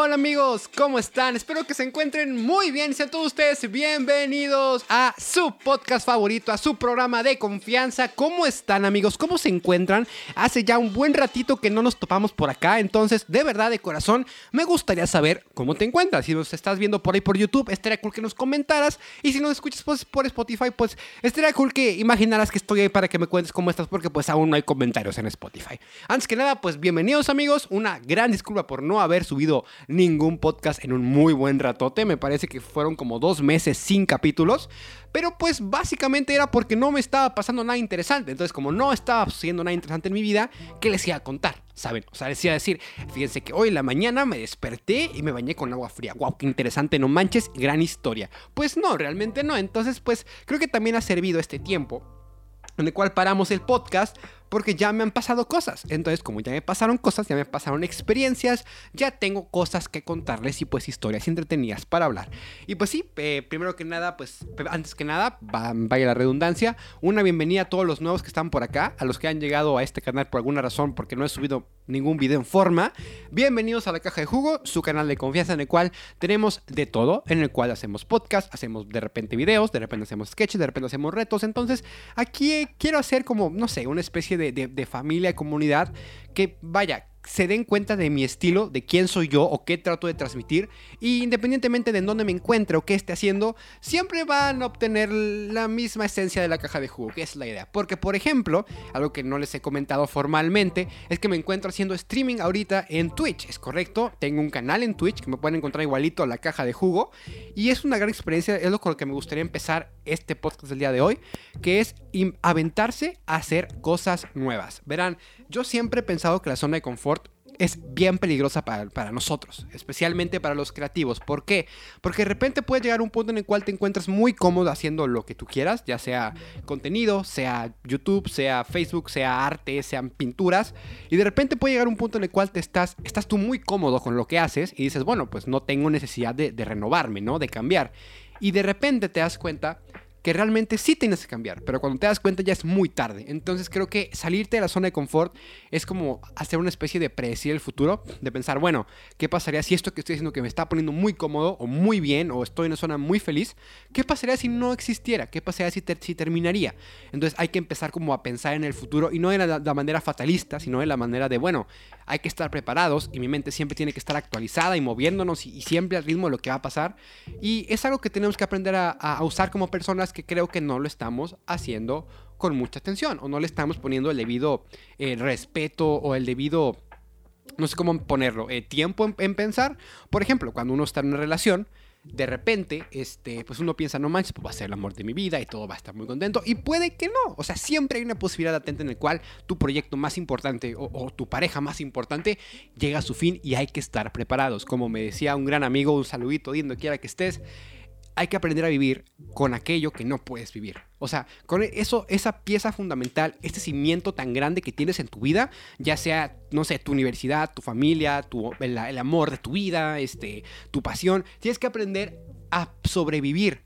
Hola amigos, ¿cómo están? Espero que se encuentren muy bien. Sean todos ustedes bienvenidos a su podcast favorito, a su programa de confianza. ¿Cómo están amigos? ¿Cómo se encuentran? Hace ya un buen ratito que no nos topamos por acá, entonces de verdad, de corazón, me gustaría saber cómo te encuentras. Si nos estás viendo por ahí por YouTube, estaría cool que nos comentaras. Y si nos escuchas pues, por Spotify, pues estaría cool que imaginaras que estoy ahí para que me cuentes cómo estás, porque pues aún no hay comentarios en Spotify. Antes que nada, pues bienvenidos amigos. Una gran disculpa por no haber subido ningún podcast en un muy buen ratote. Me parece que fueron como dos meses sin capítulos. Pero pues básicamente era porque no me estaba pasando nada interesante. Entonces como no estaba sucediendo nada interesante en mi vida, ¿qué les iba a contar? ¿Saben? O sea, les iba a decir, fíjense que hoy en la mañana me desperté y me bañé con agua fría. ¡Wow! ¡Qué interesante! No manches, gran historia. Pues no, realmente no. Entonces pues creo que también ha servido este tiempo en el cual paramos el podcast porque ya me han pasado cosas. Entonces, como ya me pasaron cosas, ya me pasaron experiencias, ya tengo cosas que contarles y pues historias entretenidas para hablar. Y pues sí, eh, primero que nada, pues antes que nada, vaya la redundancia, una bienvenida a todos los nuevos que están por acá, a los que han llegado a este canal por alguna razón, porque no he subido ningún video en forma. Bienvenidos a la caja de jugo, su canal de confianza en el cual tenemos de todo, en el cual hacemos podcast, hacemos de repente videos, de repente hacemos sketches, de repente hacemos retos. Entonces, aquí quiero hacer como, no sé, una especie de, de, de familia, comunidad, que vaya, se den cuenta de mi estilo, de quién soy yo o qué trato de transmitir. Y independientemente de en dónde me encuentre o qué esté haciendo, siempre van a obtener la misma esencia de la caja de jugo, que es la idea. Porque, por ejemplo, algo que no les he comentado formalmente, es que me encuentro haciendo streaming ahorita en Twitch. Es correcto, tengo un canal en Twitch que me pueden encontrar igualito a la caja de jugo. Y es una gran experiencia, es lo con lo que me gustaría empezar este podcast del día de hoy, que es aventarse a hacer cosas nuevas. Verán, yo siempre he pensado que la zona de confort es bien peligrosa para, para, nosotros, especialmente para los creativos. ¿Por qué? Porque de repente puede llegar un punto en el cual te encuentras muy cómodo haciendo lo que tú quieras, ya sea contenido, sea YouTube, sea Facebook, sea arte, sean pinturas, y de repente puede llegar un punto en el cual te estás, estás tú muy cómodo con lo que haces y dices, bueno, pues no tengo necesidad de, de renovarme, ¿no? De cambiar. Y de repente te das cuenta que realmente sí tienes que cambiar, pero cuando te das cuenta ya es muy tarde. Entonces creo que salirte de la zona de confort es como hacer una especie de predecir el futuro, de pensar, bueno, ¿qué pasaría si esto que estoy haciendo que me está poniendo muy cómodo o muy bien o estoy en una zona muy feliz, qué pasaría si no existiera? ¿Qué pasaría si, si terminaría? Entonces hay que empezar como a pensar en el futuro y no de la, la manera fatalista, sino de la manera de, bueno, hay que estar preparados y mi mente siempre tiene que estar actualizada y moviéndonos y, y siempre al ritmo de lo que va a pasar. Y es algo que tenemos que aprender a, a usar como personas que creo que no lo estamos haciendo con mucha atención o no le estamos poniendo el debido eh, respeto o el debido, no sé cómo ponerlo, eh, tiempo en, en, pensar. Por ejemplo, cuando uno está en una relación, de repente, este, pues uno piensa, no manches, pues va a ser el amor de mi vida y todo va a estar muy contento. Y puede que no. O sea, siempre hay una posibilidad latente en el cual tu proyecto más importante o, o, tu pareja más importante llega a su fin y hay que estar preparados. Como me decía un gran amigo, un saludito, donde quiera que estés hay que aprender a vivir con aquello que no puedes vivir. O sea, con eso, esa pieza fundamental, este cimiento tan grande que tienes en tu vida, ya sea, no sé, tu universidad, tu familia, tu, el, el amor de tu vida, este, tu pasión, tienes que aprender a sobrevivir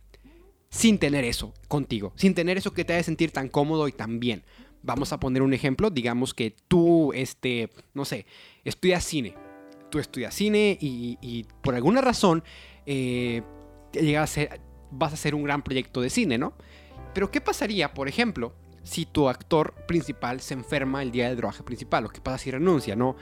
sin tener eso contigo, sin tener eso que te haga sentir tan cómodo y tan bien. Vamos a poner un ejemplo, digamos que tú, este, no sé, estudias cine. Tú estudias cine y, y por alguna razón, eh, llega a ser, vas a hacer un gran proyecto de cine, ¿no? Pero ¿qué pasaría, por ejemplo, si tu actor principal se enferma el día del rodaje principal? ¿O qué pasa si renuncia, no?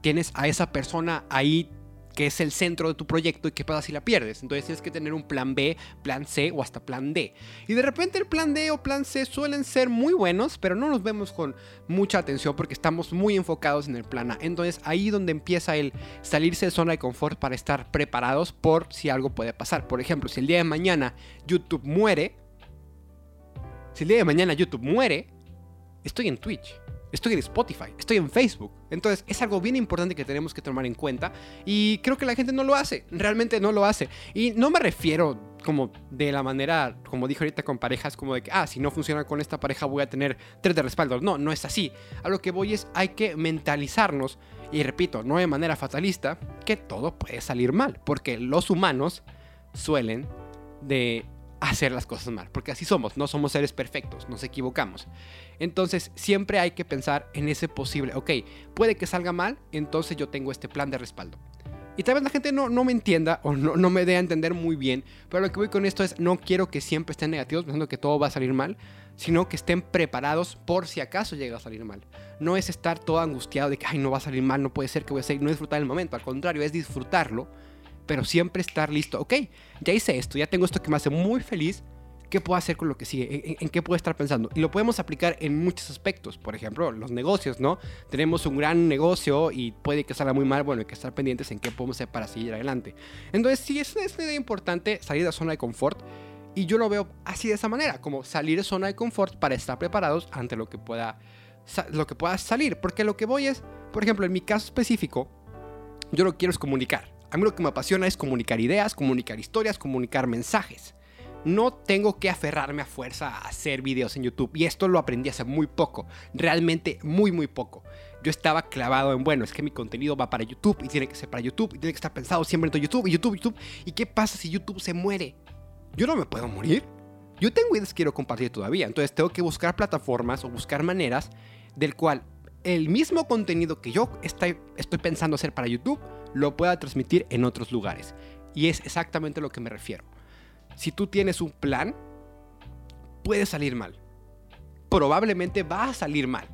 Tienes a esa persona ahí que es el centro de tu proyecto y qué pasa si la pierdes. Entonces tienes que tener un plan B, plan C o hasta plan D. Y de repente el plan D o plan C suelen ser muy buenos, pero no los vemos con mucha atención porque estamos muy enfocados en el plan A. Entonces ahí donde empieza el salirse de zona de confort para estar preparados por si algo puede pasar. Por ejemplo, si el día de mañana YouTube muere, si el día de mañana YouTube muere, estoy en Twitch. Estoy en Spotify, estoy en Facebook. Entonces es algo bien importante que tenemos que tomar en cuenta y creo que la gente no lo hace, realmente no lo hace. Y no me refiero como de la manera, como dije ahorita con parejas, como de que, ah, si no funciona con esta pareja voy a tener tres de respaldo. No, no es así. A lo que voy es, hay que mentalizarnos, y repito, no de manera fatalista, que todo puede salir mal, porque los humanos suelen de hacer las cosas mal, porque así somos, no somos seres perfectos, nos equivocamos. Entonces siempre hay que pensar en ese posible, ok, puede que salga mal, entonces yo tengo este plan de respaldo. Y tal vez la gente no, no me entienda o no, no me dé a entender muy bien, pero lo que voy con esto es, no quiero que siempre estén negativos pensando que todo va a salir mal, sino que estén preparados por si acaso llega a salir mal. No es estar todo angustiado de que, ay, no va a salir mal, no puede ser que voy a hacer, no disfrutar el momento, al contrario, es disfrutarlo, pero siempre estar listo, ok, ya hice esto, ya tengo esto que me hace muy feliz, ¿qué puedo hacer con lo que sigue? ¿En, qué puedo estar pensando? Y lo podemos aplicar en muchos aspectos. Por ejemplo, los negocios, ¿no? Tenemos un gran negocio y puede que salga muy mal. Bueno, hay que estar pendientes en qué podemos hacer para seguir adelante. Entonces, sí, es una idea importante salir de la zona de confort. Y yo lo veo así de esa manera, como salir de zona de confort para estar preparados ante lo que pueda, lo que pueda salir. Porque lo que voy es, por ejemplo, en mi caso específico, yo lo que quiero es comunicar. A mí lo que me apasiona es comunicar ideas, comunicar historias, comunicar mensajes no tengo que aferrarme a fuerza a hacer videos en YouTube. Y esto lo aprendí hace muy poco, realmente muy, muy poco. Yo estaba clavado en, bueno, es que mi contenido va para YouTube y tiene que ser para YouTube y tiene que estar pensado siempre en YouTube y YouTube, YouTube. ¿Y qué pasa si YouTube se muere? Yo no me puedo morir. Yo tengo ideas que quiero compartir todavía. Entonces tengo que buscar plataformas o buscar maneras del cual el mismo contenido que yo estoy, estoy pensando hacer para YouTube lo pueda transmitir en otros lugares. Y es exactamente a lo que me refiero si tú tienes un plan, puede salir mal. Probablemente va a salir mal.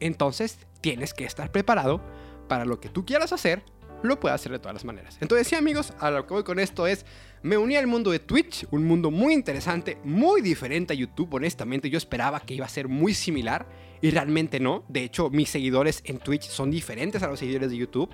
Entonces tienes que estar preparado para lo que tú quieras hacer, lo puedes hacer de todas las maneras. Entonces sí amigos, a lo que voy con esto es, me uní al mundo de Twitch, un mundo muy interesante, muy diferente a YouTube, honestamente yo esperaba que iba a ser muy similar y realmente no. De hecho, mis seguidores en Twitch son diferentes a los seguidores de YouTube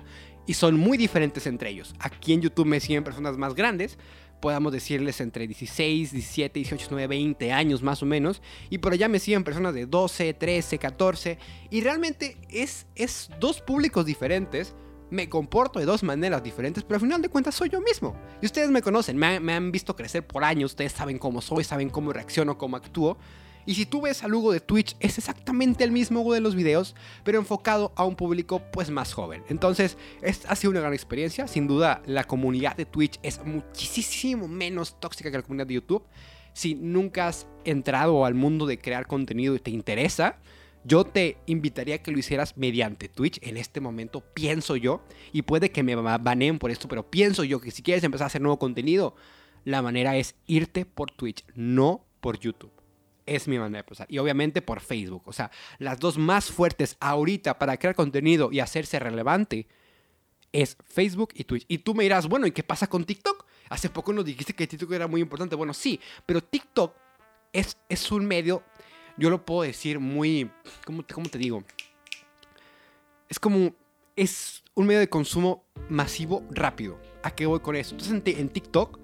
y son muy diferentes entre ellos. Aquí en YouTube me siguen personas más grandes, podamos decirles entre 16, 17, 18, 19, 20 años más o menos. Y por allá me siguen personas de 12, 13, 14. Y realmente es, es dos públicos diferentes. Me comporto de dos maneras diferentes, pero al final de cuentas soy yo mismo. Y ustedes me conocen, me, me han visto crecer por años, ustedes saben cómo soy, saben cómo reacciono, cómo actúo. Y si tú ves al Hugo de Twitch, es exactamente el mismo Hugo de los videos, pero enfocado a un público pues más joven. Entonces, es, ha sido una gran experiencia. Sin duda, la comunidad de Twitch es muchísimo menos tóxica que la comunidad de YouTube. Si nunca has entrado al mundo de crear contenido y te interesa, yo te invitaría a que lo hicieras mediante Twitch. En este momento pienso yo, y puede que me baneen por esto, pero pienso yo que si quieres empezar a hacer nuevo contenido, la manera es irte por Twitch, no por YouTube es mi manera de pensar. Y obviamente por Facebook. O sea, las dos más fuertes ahorita para crear contenido y hacerse relevante es Facebook y Twitch. Y tú me dirás, bueno, ¿y qué pasa con TikTok? Hace poco nos dijiste que TikTok era muy importante. Bueno, sí, pero TikTok es, es un medio, yo lo puedo decir muy, ¿cómo, cómo te digo? Es como, es un medio de consumo masivo rápido. ¿A qué voy con eso? Entonces en, en TikTok,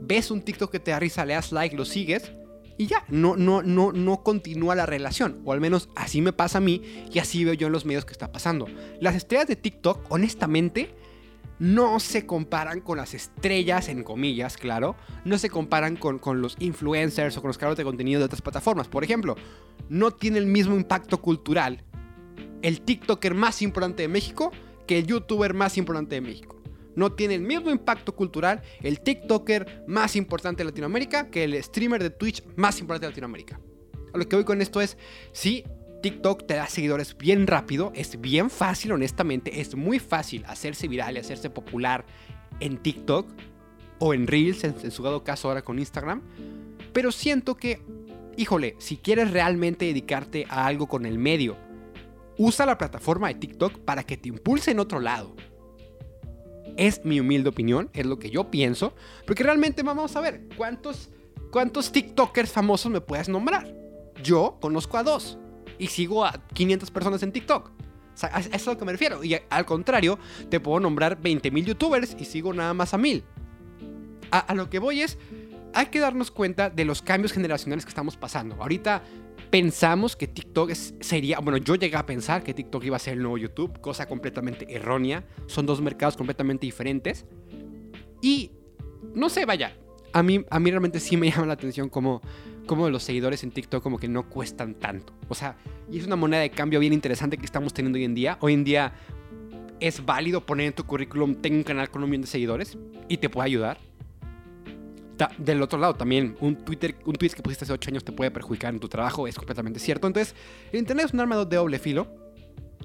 ves un TikTok que te da risa, le das like, lo sigues y ya, no, no, no, no continúa la relación. O al menos así me pasa a mí y así veo yo en los medios que está pasando. Las estrellas de TikTok, honestamente, no se comparan con las estrellas, en comillas, claro. No se comparan con, con los influencers o con los creadores de contenido de otras plataformas. Por ejemplo, no tiene el mismo impacto cultural el TikToker más importante de México que el YouTuber más importante de México no tiene el mismo impacto cultural el TikToker más importante de Latinoamérica que el streamer de Twitch más importante de Latinoamérica. A lo que voy con esto es, sí, TikTok te da seguidores bien rápido, es bien fácil, honestamente, es muy fácil hacerse viral y hacerse popular en TikTok o en Reels, en, su dado caso ahora con Instagram. Pero siento que, híjole, si quieres realmente dedicarte a algo con el medio, usa la plataforma de TikTok para que te impulse en otro lado. Es mi humilde opinión, es lo que yo pienso, porque realmente vamos a ver cuántos, cuántos TikTokers famosos me puedes nombrar. Yo conozco a dos y sigo a 500 personas en TikTok. A eso es a lo que me refiero. Y al contrario, te puedo nombrar 20.000 youtubers y sigo nada más a 1000. A, a lo que voy es, hay que darnos cuenta de los cambios generacionales que estamos pasando. Ahorita pensamos que TikTok sería, bueno, yo llegué a pensar que TikTok iba a ser el nuevo YouTube, cosa completamente errónea. Son dos mercados completamente diferentes. Y no sé, vaya, a mí, a mí realmente sí me llama la atención como, como los seguidores en TikTok como que no cuestan tanto. O sea, y es una moneda de cambio bien interesante que estamos teniendo hoy en día. Hoy en día es válido poner en tu currículum, tengo un canal con un millón de seguidores y te puede ayudar del otro lado también, un Twitter, un tweet que pusiste hace 8 años te puede perjudicar en tu trabajo, es completamente cierto. Entonces, el internet es un arma de doble filo,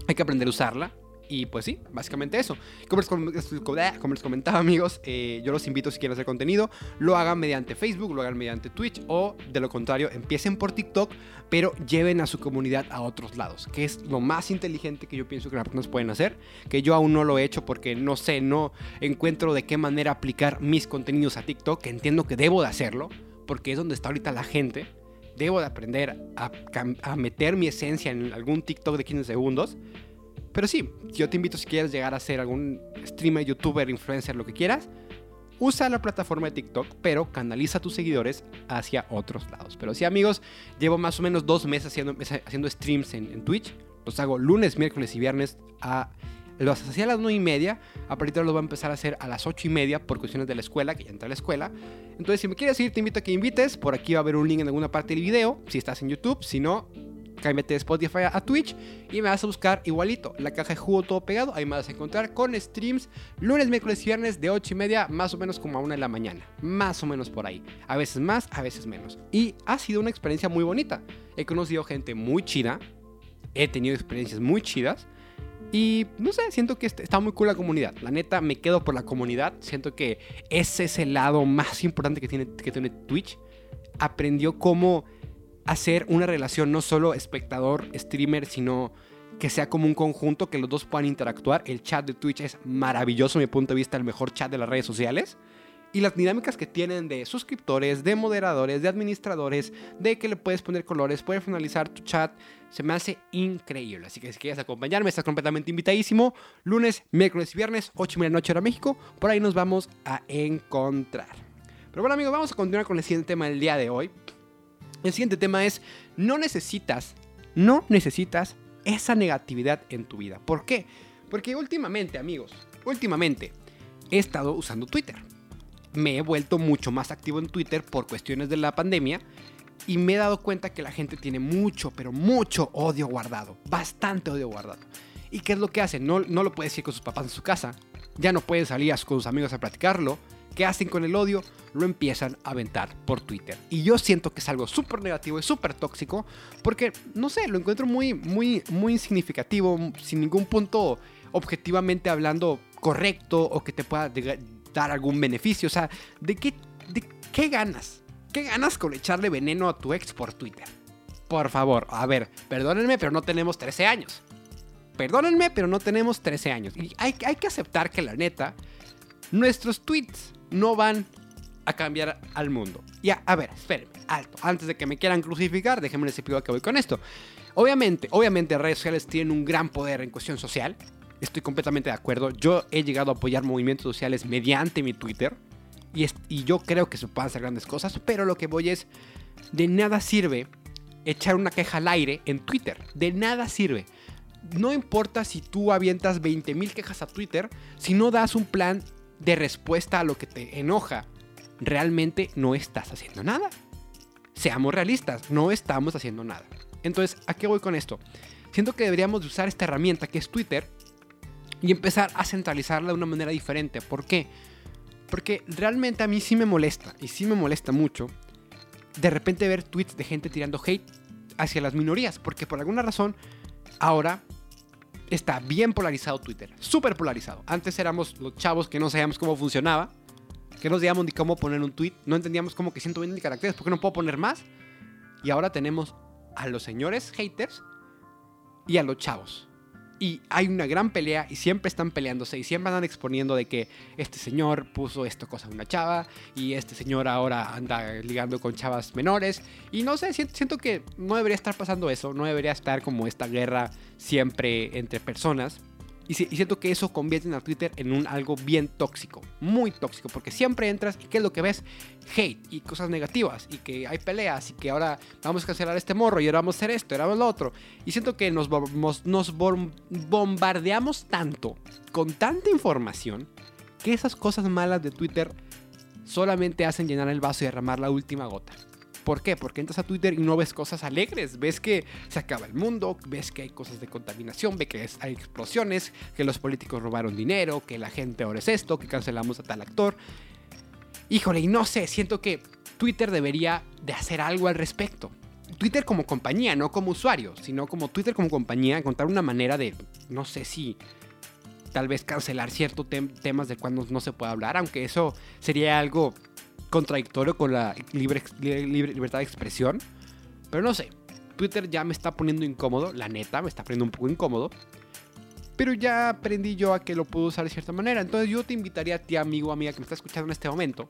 hay que aprender a usarla. Y pues sí, básicamente eso. Como les, como les comentaba amigos, eh, yo los invito si quieren hacer contenido, lo hagan mediante Facebook, lo hagan mediante Twitch o de lo contrario, empiecen por TikTok, pero lleven a su comunidad a otros lados, que es lo más inteligente que yo pienso que las personas pueden hacer, que yo aún no lo he hecho porque no sé, no encuentro de qué manera aplicar mis contenidos a TikTok, que entiendo que debo de hacerlo, porque es donde está ahorita la gente. Debo de aprender a, a meter mi esencia en algún TikTok de 15 segundos pero sí, yo te invito si quieres llegar a ser algún streamer, youtuber, influencer, lo que quieras, usa la plataforma de TikTok, pero canaliza a tus seguidores hacia otros lados. Pero sí, amigos, llevo más o menos dos meses haciendo, streams en, Twitch. Los hago lunes, miércoles y viernes a los hacía a las 9 y media, a partir de ahora los voy a empezar a hacer a las 8 y media por cuestiones de la escuela, que ya entra a la escuela. Entonces, si me quieres ir, te invito a que invites. Por aquí va a haber un link en alguna parte del video, si estás en YouTube. Si no, cámbiate de Spotify a Twitch y me vas a buscar igualito, la caja de jugo todo pegado, ahí me vas a encontrar con streams lunes, miércoles y viernes de 8 y media, más o menos como a 1 de la mañana, más o menos por ahí, a veces más, a veces menos. Y ha sido una experiencia muy bonita, he conocido gente muy chida, he tenido experiencias muy chidas. Y no sé, siento que está muy cool la comunidad. La neta, me quedo por la comunidad. Siento que ese es el lado más importante que tiene, que tiene Twitch. Aprendió cómo hacer una relación no solo espectador-streamer, sino que sea como un conjunto, que los dos puedan interactuar. El chat de Twitch es maravilloso, a mi punto de vista, el mejor chat de las redes sociales. Y las dinámicas que tienen de suscriptores, de moderadores, de administradores, de que le puedes poner colores, puedes finalizar tu chat, se me hace increíble. Así que si quieres acompañarme, estás completamente invitadísimo. Lunes, miércoles y viernes, 8 y media de noche hora México. Por ahí nos vamos a encontrar. Pero bueno amigos, vamos a continuar con el siguiente tema del día de hoy. El siguiente tema es, no necesitas, no necesitas esa negatividad en tu vida. ¿Por qué? Porque últimamente, amigos, últimamente he estado usando Twitter. Me he vuelto mucho más activo en Twitter por cuestiones de la pandemia y me he dado cuenta que la gente tiene mucho, pero mucho odio guardado. Bastante odio guardado. ¿Y qué es lo que hacen? No, no lo puede decir con sus papás en su casa. Ya no pueden salir con sus amigos a platicarlo. ¿Qué hacen con el odio? Lo empiezan a aventar por Twitter. Y yo siento que es algo súper negativo y súper tóxico porque, no sé, lo encuentro muy, muy, muy significativo, sin ningún punto objetivamente hablando correcto o que te pueda dar algún beneficio. O sea, ¿de qué, de qué ganas? ¿Qué ganas con echarle veneno a tu ex por Twitter? Por favor, a ver, perdónenme, pero no tenemos 13 años. Perdónenme, pero no tenemos 13 años. Y hay que aceptar que la neta, nuestros tweets no van a cambiar al mundo. Ya, a ver, espérenme, alto. Antes de que me quieran crucificar, déjenme les explico a qué voy con esto. Obviamente, obviamente redes sociales tienen un gran poder en cuestión social. Estoy completamente de acuerdo. Yo he llegado a apoyar movimientos sociales mediante mi Twitter. Y, y yo creo que se pueden hacer grandes cosas. Pero lo que voy es, de nada sirve echar una queja al aire en Twitter. De nada sirve. No importa si tú avientas 20.000 quejas a Twitter, si no das un plan de respuesta a lo que te enoja, realmente no estás haciendo nada. Seamos realistas, no estamos haciendo nada. Entonces, ¿a qué voy con esto? Siento que deberíamos de usar esta herramienta que es Twitter y empezar a centralizarla de una manera diferente. ¿Por qué? Porque realmente a mí sí me molesta, y sí me molesta mucho, de repente ver tweets de gente tirando hate hacia las minorías, porque por alguna razón ahora está bien polarizado Twitter, súper polarizado. Antes éramos los chavos que no sabíamos cómo funcionaba, que no sabíamos ni cómo poner un tweet, no entendíamos cómo que 120 caracteres, ¿por qué no puedo poner más? Y ahora tenemos a los señores haters y a los chavos. Y hay una gran pelea y siempre están peleándose y siempre andan exponiendo de que este señor puso esto cosa a una chava y este señor ahora anda ligando con chavas menores. Y no sé, siento, que no debería estar pasando eso, no debería estar como esta guerra siempre entre personas. Y, siento que eso convierte a Twitter en un algo bien tóxico, muy tóxico, porque siempre entras y ¿qué es lo que ves? Hate y cosas negativas, y que hay peleas, y que ahora vamos a cancelar este morro, y ahora vamos a hacer esto, y ahora vamos lo otro. Y siento que nos, nos bombardeamos tanto, con tanta información, que esas cosas malas de Twitter solamente hacen llenar el vaso y derramar la última gota. ¿Por qué? Porque entras a Twitter y no ves cosas alegres. Ves que se acaba el mundo, ves que hay cosas de contaminación, ves que hay explosiones, que los políticos robaron dinero, que la gente ahora es esto, que cancelamos a tal actor. Híjole, y no sé, siento que Twitter debería de hacer algo al respecto. Twitter como compañía, no como usuario, sino como Twitter como compañía, encontrar una manera de, no sé si tal vez cancelar ciertos temas de cuando no se puede hablar, aunque eso sería algo contradictorio con la libre, libertad de expresión. Pero no sé, Twitter ya me está poniendo incómodo, la neta, me está poniendo un poco incómodo. Pero ya aprendí yo a que lo puedo usar de cierta manera. Entonces yo te invitaría a ti, amigo amiga que me está escuchando en este momento,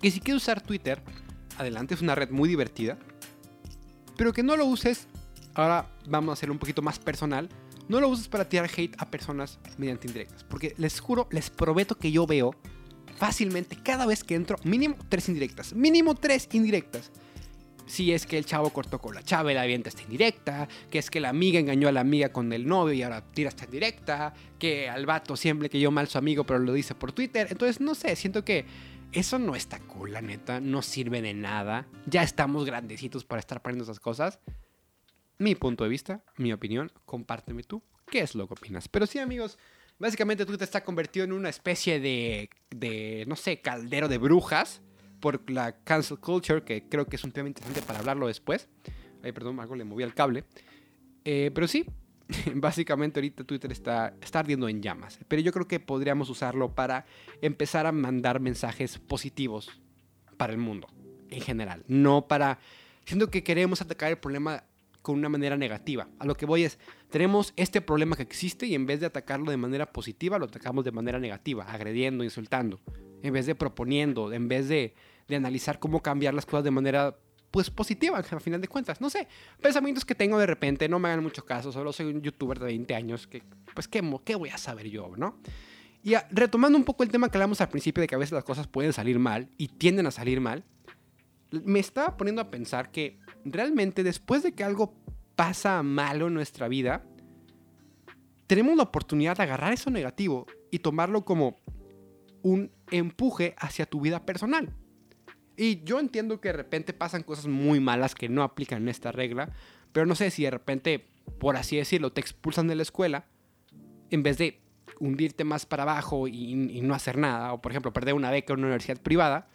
que si quieres usar Twitter, adelante, es una red muy divertida. Pero que no lo uses, ahora vamos a hacerlo un poquito más personal, no lo uses para tirar hate a personas mediante indirectas. Porque les juro, les prometo que yo veo fácilmente cada vez que entro mínimo tres indirectas. Mínimo tres indirectas si es que el chavo cortó con la chava y la avienta esta indirecta, que es que la amiga engañó a la amiga con el novio y ahora tira esta indirecta, que al vato siempre que yo mal su amigo pero lo dice por Twitter. Entonces, no sé, siento que eso no está cool, la neta, no sirve de nada. Ya estamos grandecitos para estar poniendo esas cosas. Mi punto de vista, mi opinión, compárteme tú, ¿qué es lo que opinas? Pero sí, amigos, básicamente Twitter está convertido en una especie de, de no sé, caldero de brujas por la cancel culture, que creo que es un tema interesante para hablarlo después. Ay, perdón, algo le moví al cable. Eh, pero sí, básicamente ahorita Twitter está, está ardiendo en llamas. Pero yo creo que podríamos usarlo para empezar a mandar mensajes positivos para el mundo en general. No para... Siento que queremos atacar el problema con una manera negativa. A lo que voy es, tenemos este problema que existe y en vez de atacarlo de manera positiva, lo atacamos de manera negativa, agrediendo, insultando. En vez de proponiendo, en vez de de analizar cómo cambiar las cosas de manera pues positiva, al final de cuentas. No sé, pensamientos que tengo de repente, no me hagan mucho caso, solo soy un youtuber de 20 años, que pues qué, qué voy a saber yo, ¿no? Y retomando un poco el tema que hablamos al principio de que a veces las cosas pueden salir mal y tienden a salir mal, me estaba poniendo a pensar que realmente después de que algo pasa malo en nuestra vida, tenemos la oportunidad de agarrar eso negativo y tomarlo como un empuje hacia tu vida personal. Y yo entiendo que de repente pasan cosas muy malas que no aplican esta regla, pero no sé si de repente, por así decirlo, te expulsan de la escuela en vez de hundirte más para abajo y, no hacer nada, o por ejemplo perder una beca en una universidad privada,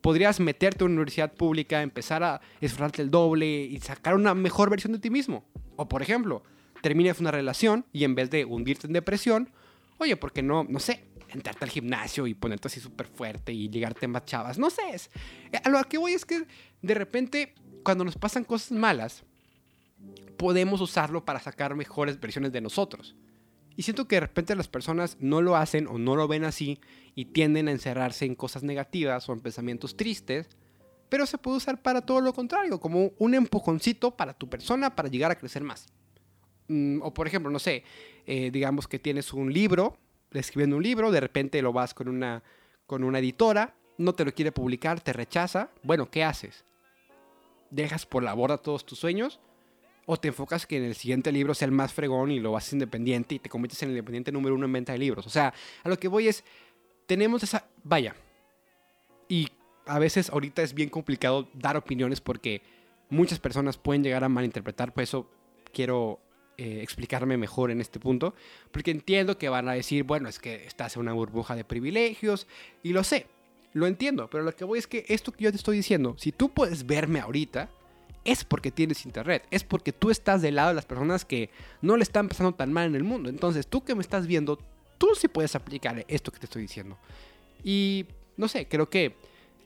podrías meterte en una universidad pública, empezar a esforzarte el doble y sacar una mejor versión de ti mismo. O por ejemplo, terminas una relación y en vez de hundirte en depresión, oye, ¿por qué no, no sé, entrarte al gimnasio y ponerte así súper fuerte y ligarte más chavas. No sé, es, a lo que voy es que de repente cuando nos pasan cosas malas, podemos usarlo para sacar mejores versiones de nosotros. Y siento que de repente las personas no lo hacen o no lo ven así y tienden a encerrarse en cosas negativas o en pensamientos tristes, pero se puede usar para todo lo contrario, como un empujoncito para tu persona para llegar a crecer más. Mm, o por ejemplo, no sé, eh, digamos que tienes un libro escribiendo un libro, de repente lo vas con una, con una editora, no te lo quiere publicar, te rechaza. Bueno, ¿qué haces? ¿Dejas por la borda todos tus sueños? ¿O te enfocas que en el siguiente libro sea el más fregón y lo haces independiente y te conviertes en el independiente número uno en venta de libros? O sea, a lo que voy es, tenemos esa... Vaya. Y a veces ahorita es bien complicado dar opiniones porque muchas personas pueden llegar a malinterpretar, por eso quiero eh, explicarme mejor en este punto, porque entiendo que van a decir, bueno, es que estás en una burbuja de privilegios, y lo sé, lo entiendo, pero lo que voy es que esto que yo te estoy diciendo, si tú puedes verme ahorita, es porque tienes internet, es porque tú estás del lado de las personas que no le están pasando tan mal en el mundo. Entonces, tú que me estás viendo, tú sí puedes aplicar esto que te estoy diciendo. Y no sé, creo que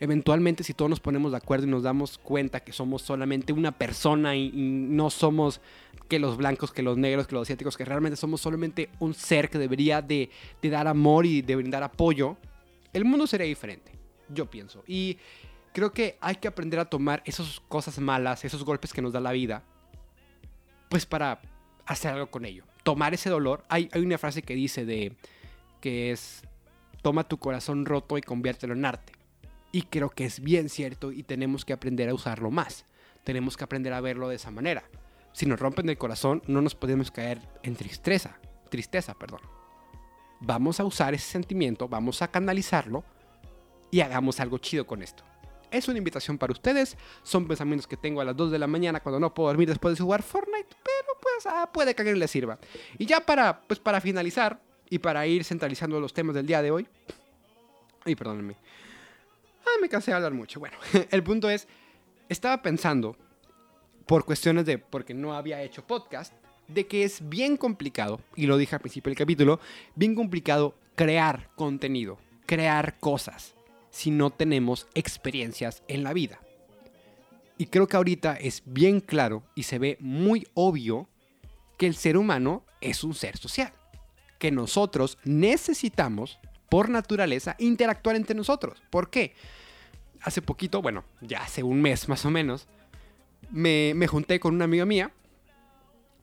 eventualmente si todos nos ponemos de acuerdo y nos damos cuenta que somos solamente una persona y, no somos que los blancos, que los negros, que los asiáticos, que realmente somos solamente un ser que debería de, dar amor y de brindar apoyo, el mundo sería diferente, yo pienso. Y creo que hay que aprender a tomar esas cosas malas, esos golpes que nos da la vida, pues para hacer algo con ello. Tomar ese dolor. Hay, una frase que dice de que es toma tu corazón roto y conviértelo en arte. Y creo que es bien cierto y tenemos que aprender a usarlo más. Tenemos que aprender a verlo de esa manera. Si nos rompen el corazón, no nos podemos caer en tristeza, tristeza, perdón. Vamos a usar ese sentimiento, vamos a canalizarlo y hagamos algo chido con esto. Es una invitación para ustedes, son pensamientos que tengo a las 2 de la mañana cuando no puedo dormir después de jugar Fortnite, pero pues ah, puede que a alguien le sirva. Y ya para, pues para finalizar y para ir centralizando los temas del día de hoy, y perdónenme, Ah, me cansé de hablar mucho. Bueno, el punto es, estaba pensando, por cuestiones de, porque no había hecho podcast, de que es bien complicado, y lo dije al principio del capítulo, bien complicado crear contenido, crear cosas, si no tenemos experiencias en la vida. Y creo que ahorita es bien claro y se ve muy obvio que el ser humano es un ser social, que nosotros necesitamos, por naturaleza, interactuar entre nosotros. ¿Por qué? Hace poquito, bueno, ya hace un mes más o menos, me, me junté con una amiga mía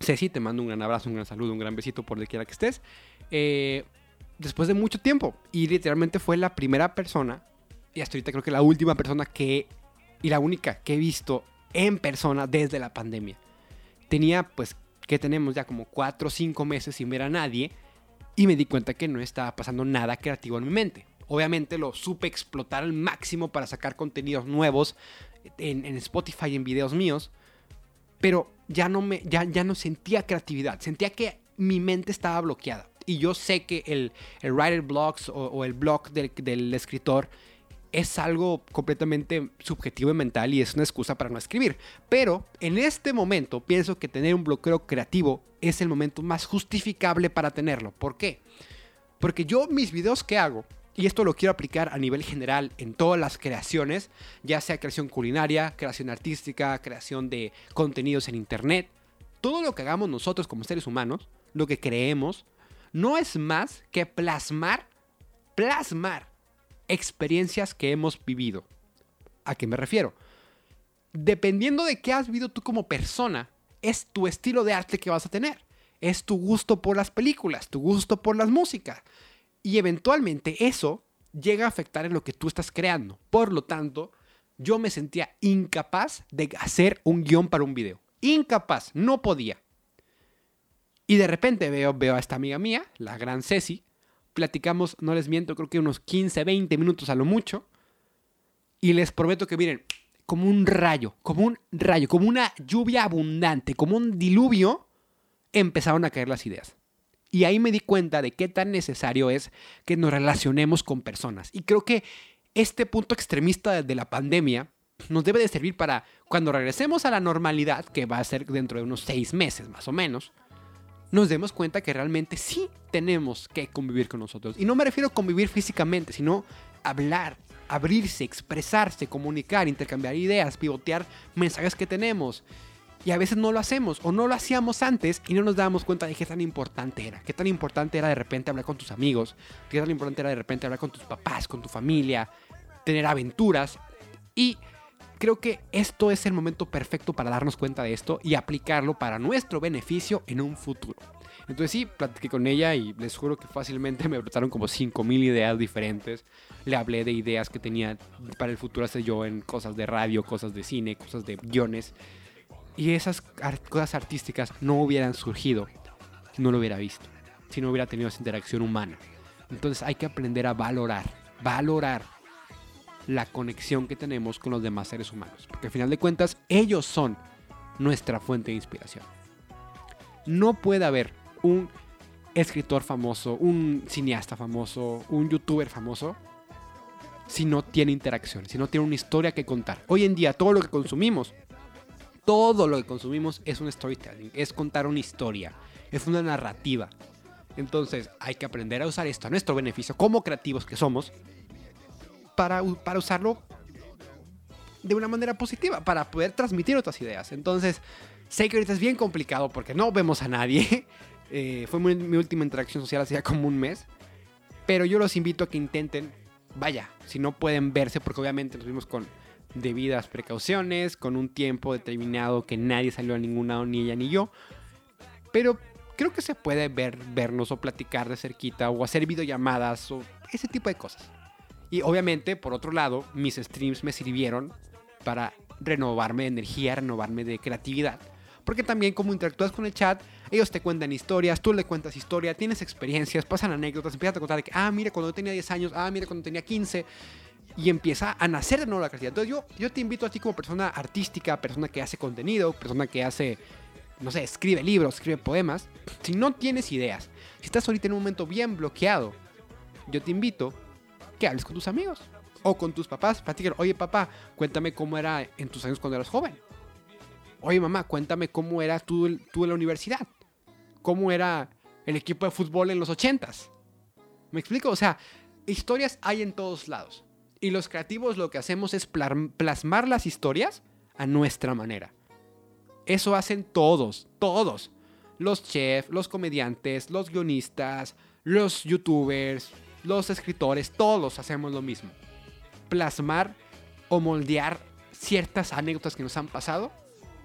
Ceci, te mando un gran abrazo, un gran saludo, un gran besito por donde quiera que estés. Eh, después de mucho tiempo. Y literalmente fue la primera persona, y hasta ahorita creo que la última persona que, y la única que he visto en persona desde la pandemia. Tenía, pues, que tenemos ya como cuatro o cinco meses sin ver a nadie. Y me di cuenta que no estaba pasando nada creativo en mi mente. Obviamente lo supe explotar al máximo para sacar contenidos nuevos en, Spotify, en videos míos pero ya no, me, ya, ya no sentía creatividad, sentía que mi mente estaba bloqueada. Y yo sé que el, el writer blogs o, el blog del, del, escritor es algo completamente subjetivo y mental y es una excusa para no escribir. Pero en este momento pienso que tener un bloqueo creativo es el momento más justificable para tenerlo. ¿Por qué? Porque yo mis videos que hago y esto lo quiero aplicar a nivel general en todas las creaciones, ya sea creación culinaria, creación artística, creación de contenidos en Internet. Todo lo que hagamos nosotros como seres humanos, lo que creemos, no es más que plasmar, plasmar experiencias que hemos vivido. ¿A qué me refiero? Dependiendo de qué has vivido tú como persona, es tu estilo de arte que vas a tener. Es tu gusto por las películas, tu gusto por las músicas y eventualmente eso llega a afectar en lo que tú estás creando. Por lo tanto, yo me sentía incapaz de hacer un guion para un video. Incapaz, no podía. Y de repente veo, veo a esta amiga mía, la gran Ceci. Platicamos, no les miento, creo que unos 15, 20 minutos a lo mucho. Y les prometo que miren, como un rayo, como un rayo, como una lluvia abundante, como un diluvio, empezaron a caer las ideas. Y ahí me di cuenta de qué tan necesario es que nos relacionemos con personas. Y creo que este punto extremista de la pandemia nos debe de servir para cuando regresemos a la normalidad, que va a ser dentro de unos seis meses más o menos, nos demos cuenta que realmente sí tenemos que convivir con nosotros. Y no me refiero a convivir físicamente, sino hablar, abrirse, expresarse, comunicar, intercambiar ideas, pivotear mensajes que tenemos. Y a veces no lo hacemos o no lo hacíamos antes y no nos dábamos cuenta de qué tan importante era. Qué tan importante era de repente hablar con tus amigos. Qué tan importante era de repente hablar con tus papás, con tu familia. Tener aventuras. Y creo que esto es el momento perfecto para darnos cuenta de esto y aplicarlo para nuestro beneficio en un futuro. Entonces sí, platiqué con ella y les juro que fácilmente me brotaron como 5000 ideas diferentes. Le hablé de ideas que tenía para el futuro hacer yo en cosas de radio, cosas de cine, cosas de guiones y esas cosas artísticas no hubieran surgido si no lo hubiera visto, si no hubiera tenido esa interacción humana. Entonces hay que aprender a valorar, valorar la conexión que tenemos con los demás seres humanos. Porque al final de cuentas, ellos son nuestra fuente de inspiración. No puede haber un escritor famoso, un cineasta famoso, un youtuber famoso, si no tiene interacción, si no tiene una historia que contar. Hoy en día todo lo que consumimos todo lo que consumimos es un storytelling, es contar una historia, es una narrativa. Entonces hay que aprender a usar esto a nuestro beneficio como creativos que somos para, para usarlo de una manera positiva, para poder transmitir otras ideas. Entonces, sé que ahorita es bien complicado porque no vemos a nadie. Eh, fue mi, última interacción social hace como un mes. Pero yo los invito a que intenten, vaya, si no pueden verse, porque obviamente nos vimos con debidas precauciones, con un tiempo determinado que nadie salió a ningún lado, ni ella ni yo. Pero creo que se puede ver, vernos o platicar de cerquita o hacer videollamadas o ese tipo de cosas. Y obviamente, por otro lado, mis streams me sirvieron para renovarme de energía, renovarme de creatividad. Porque también como interactúas con el chat, ellos te cuentan historias, tú le cuentas historia, tienes experiencias, pasan anécdotas, empiezas a contar de que, ah, mira, cuando tenía 10 años, ah, mira, cuando tenía 15 y empieza a nacer de nuevo la creatividad. Entonces yo, yo te invito a ti como persona artística, persona que hace contenido, persona que hace, no sé, escribe libros, escribe poemas. Si no tienes ideas, si estás ahorita en un momento bien bloqueado, yo te invito que hables con tus amigos o con tus papás. Platiquen, oye papá, cuéntame cómo era en tus años cuando eras joven. Oye mamá, cuéntame cómo era tú, tú en la universidad. cómo era el equipo de fútbol en los ochentas. ¿Me explico? O sea, historias hay en todos lados. Y los creativos lo que hacemos es plasmar las historias a nuestra manera. Eso hacen todos, todos. Los chefs, los comediantes, los guionistas, los youtubers, los escritores, todos hacemos lo mismo. Plasmar o moldear ciertas anécdotas que nos han pasado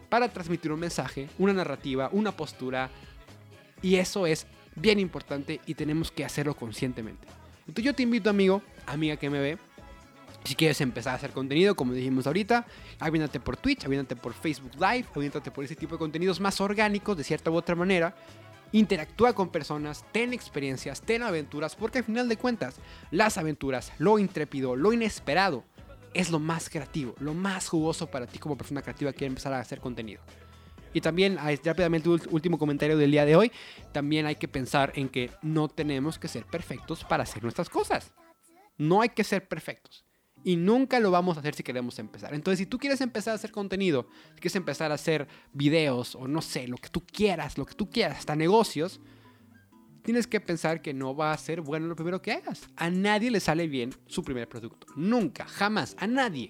para transmitir un mensaje, una narrativa, una postura. Y eso es bien importante y tenemos que hacerlo conscientemente. Entonces yo te invito, amigo, amiga que me ve, si quieres empezar a hacer contenido, como dijimos ahorita, aviéntate por Twitch, aviéntate por Facebook Live, aviéntate por ese tipo de contenidos más orgánicos de cierta u otra manera. Interactúa con personas, ten experiencias, ten aventuras, porque al final de cuentas, las aventuras, lo intrépido, lo inesperado, es lo más creativo, lo más jugoso para ti como persona creativa que quiere empezar a hacer contenido. Y también, rápidamente, último comentario del día de hoy, también hay que pensar en que no tenemos que ser perfectos para hacer nuestras cosas. No hay que ser perfectos. Y nunca lo vamos a hacer si queremos empezar. Entonces, si tú quieres empezar a hacer contenido, si quieres empezar a hacer videos o no sé, lo que tú quieras, lo que tú quieras, hasta negocios, tienes que pensar que no va a ser bueno lo primero que hagas. A nadie le sale bien su primer producto. Nunca, jamás, a nadie.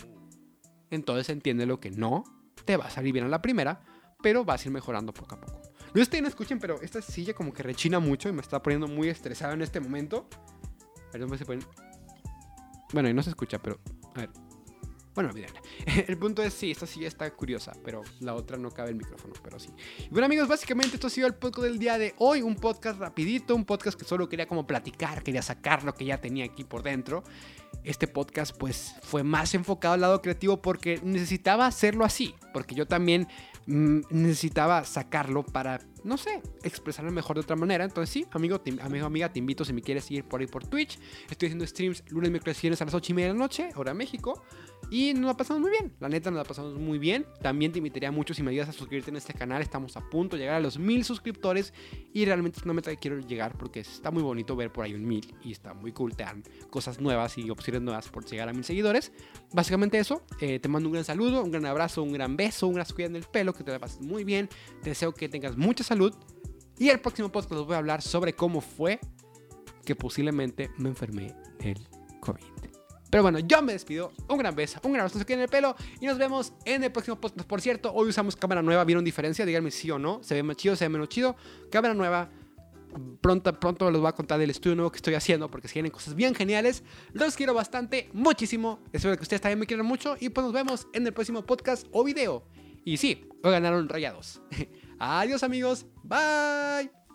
Entonces entiende lo que no te va a salir bien a la primera, pero vas a ir mejorando poco a poco. No estoy no escuchen, pero esta silla como que rechina mucho y me está poniendo muy estresado en este momento. Perdón, se Bueno, y no se escucha, pero... A ver. Bueno. El punto es, sí, esta silla está curiosa, pero la otra no cabe el micrófono, pero sí. bueno, amigos, básicamente esto ha sido el podcast del día de hoy. Un podcast rapidito, un podcast que solo quería como platicar, quería sacar lo que ya tenía aquí por dentro. Este podcast pues fue más enfocado al lado creativo porque necesitaba hacerlo así, porque yo también Mm, necesitaba sacarlo para, no sé, expresarlo mejor de otra manera. Entonces sí, amigo, amigo, amiga, te invito si me quieres seguir por ahí por Twitch. Estoy haciendo streams lunes, miércoles y a las 8 y media de la noche, hora México. Y nos la pasamos muy bien, la neta nos la pasamos muy bien. También te invitaría mucho si me ayudas a suscribirte en este canal. Estamos a punto de llegar a los mil suscriptores y realmente es una meta quiero llegar porque está muy bonito ver por ahí un mil y está muy cool. Te dan cosas nuevas y opciones nuevas por llegar a mil seguidores. Básicamente eso. Eh, te mando un gran saludo, un gran abrazo, un gran beso, un gran cuida en el pelo, que te la pases muy bien. Te deseo que tengas mucha salud. Y el próximo podcast os voy a hablar sobre cómo fue que posiblemente me enfermé del COVID. Pero bueno, yo me despido. Un gran beso, un gran abrazo aquí en el pelo. Y nos vemos en el próximo podcast. Por cierto, hoy usamos cámara nueva. ¿Vieron diferencia? Díganme sí o no. ¿Se ve más chido? ¿Se ve menos chido? Cámara nueva. Pronto, pronto les voy a contar del estudio nuevo que estoy haciendo porque se vienen cosas bien geniales. Los quiero bastante, muchísimo. Espero que ustedes también me quieran mucho. Y pues nos vemos en el próximo podcast o video. Y sí, hoy ganaron rayados. Adiós amigos. Bye.